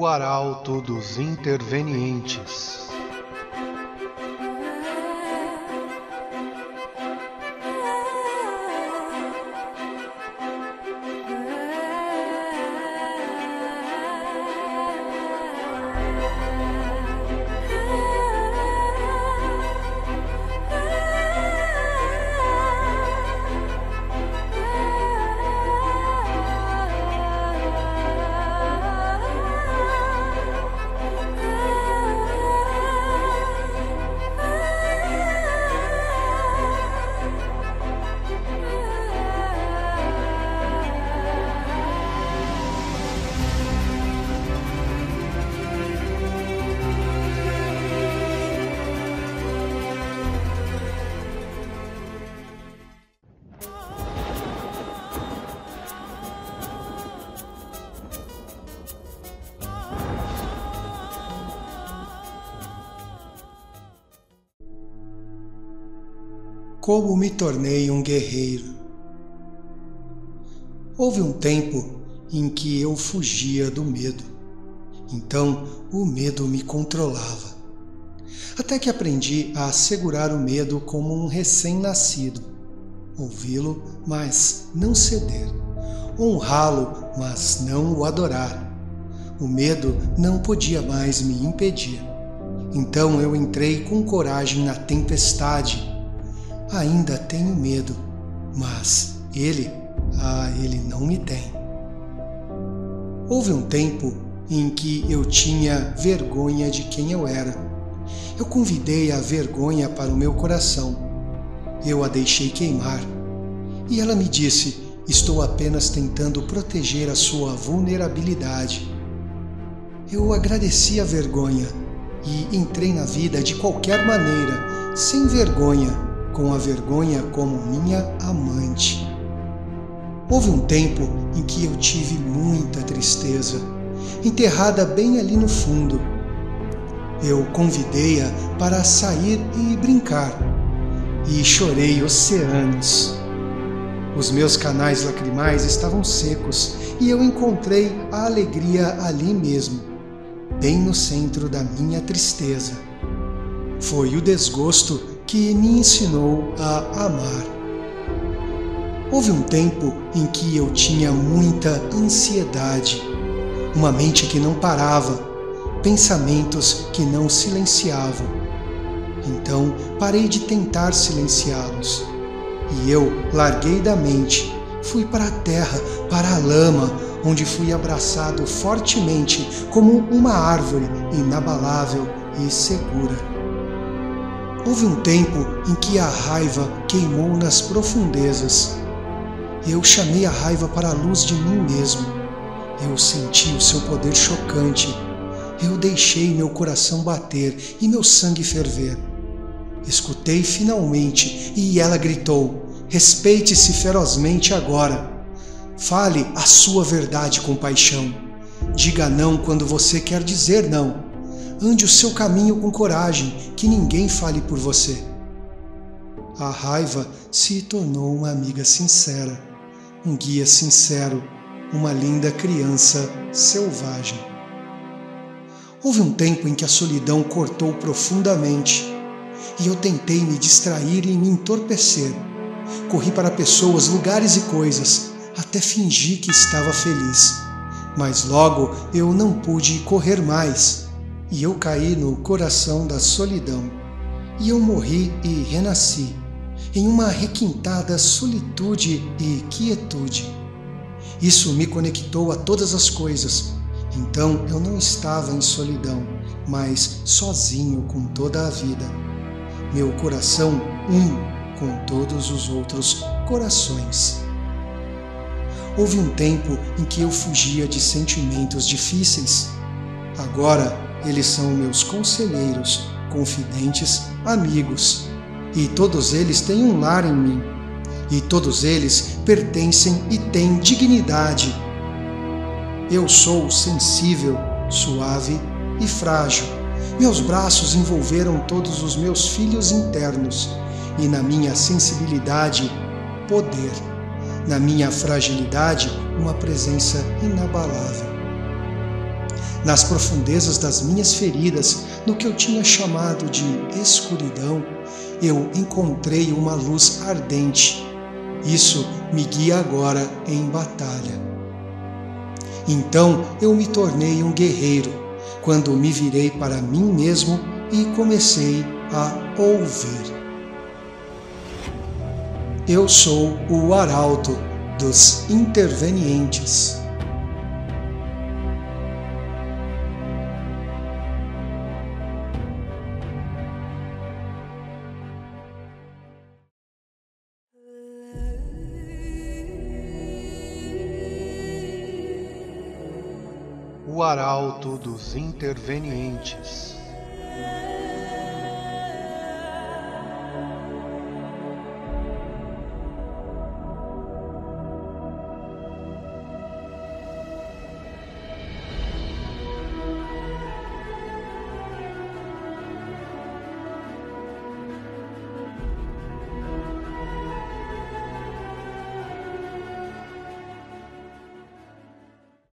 o arauto dos intervenientes. Como me tornei um guerreiro. Houve um tempo em que eu fugia do medo. Então o medo me controlava. Até que aprendi a segurar o medo como um recém-nascido. Ouvi-lo, mas não ceder. Honrá-lo, mas não o adorar. O medo não podia mais me impedir. Então eu entrei com coragem na tempestade ainda tenho medo, mas ele, ah, ele não me tem. Houve um tempo em que eu tinha vergonha de quem eu era. Eu convidei a vergonha para o meu coração. Eu a deixei queimar. E ela me disse: Estou apenas tentando proteger a sua vulnerabilidade. Eu agradeci a vergonha e entrei na vida de qualquer maneira, sem vergonha com a vergonha como minha amante. Houve um tempo em que eu tive muita tristeza, enterrada bem ali no fundo. Eu convidei-a para sair e brincar, e chorei oceanos. Os meus canais lacrimais estavam secos e eu encontrei a alegria ali mesmo, bem no centro da minha tristeza. Foi o desgosto que me ensinou a amar. Houve um tempo em que eu tinha muita ansiedade, uma mente que não parava, pensamentos que não silenciavam. Então parei de tentar silenciá-los e eu larguei da mente, fui para a terra, para a lama, onde fui abraçado fortemente como uma árvore inabalável e segura. Houve um tempo em que a raiva queimou nas profundezas. Eu chamei a raiva para a luz de mim mesmo. Eu senti o seu poder chocante. Eu deixei meu coração bater e meu sangue ferver. Escutei finalmente e ela gritou: Respeite-se ferozmente agora. Fale a sua verdade com paixão. Diga não quando você quer dizer não. Ande o seu caminho com coragem, que ninguém fale por você. A raiva se tornou uma amiga sincera, um guia sincero, uma linda criança selvagem. Houve um tempo em que a solidão cortou profundamente e eu tentei me distrair e me entorpecer. Corri para pessoas, lugares e coisas, até fingi que estava feliz. Mas logo eu não pude correr mais e eu caí no coração da solidão, e eu morri e renasci, em uma requintada solitude e quietude. Isso me conectou a todas as coisas, então eu não estava em solidão, mas sozinho com toda a vida. Meu coração um com todos os outros corações. Houve um tempo em que eu fugia de sentimentos difíceis. Agora eles são meus conselheiros, confidentes, amigos, e todos eles têm um lar em mim, e todos eles pertencem e têm dignidade. Eu sou sensível, suave e frágil. Meus braços envolveram todos os meus filhos internos, e na minha sensibilidade, poder. Na minha fragilidade, uma presença inabalável. Nas profundezas das minhas feridas, no que eu tinha chamado de escuridão, eu encontrei uma luz ardente. Isso me guia agora em batalha. Então eu me tornei um guerreiro, quando me virei para mim mesmo e comecei a ouvir. Eu sou o arauto dos intervenientes. O arauto dos intervenientes.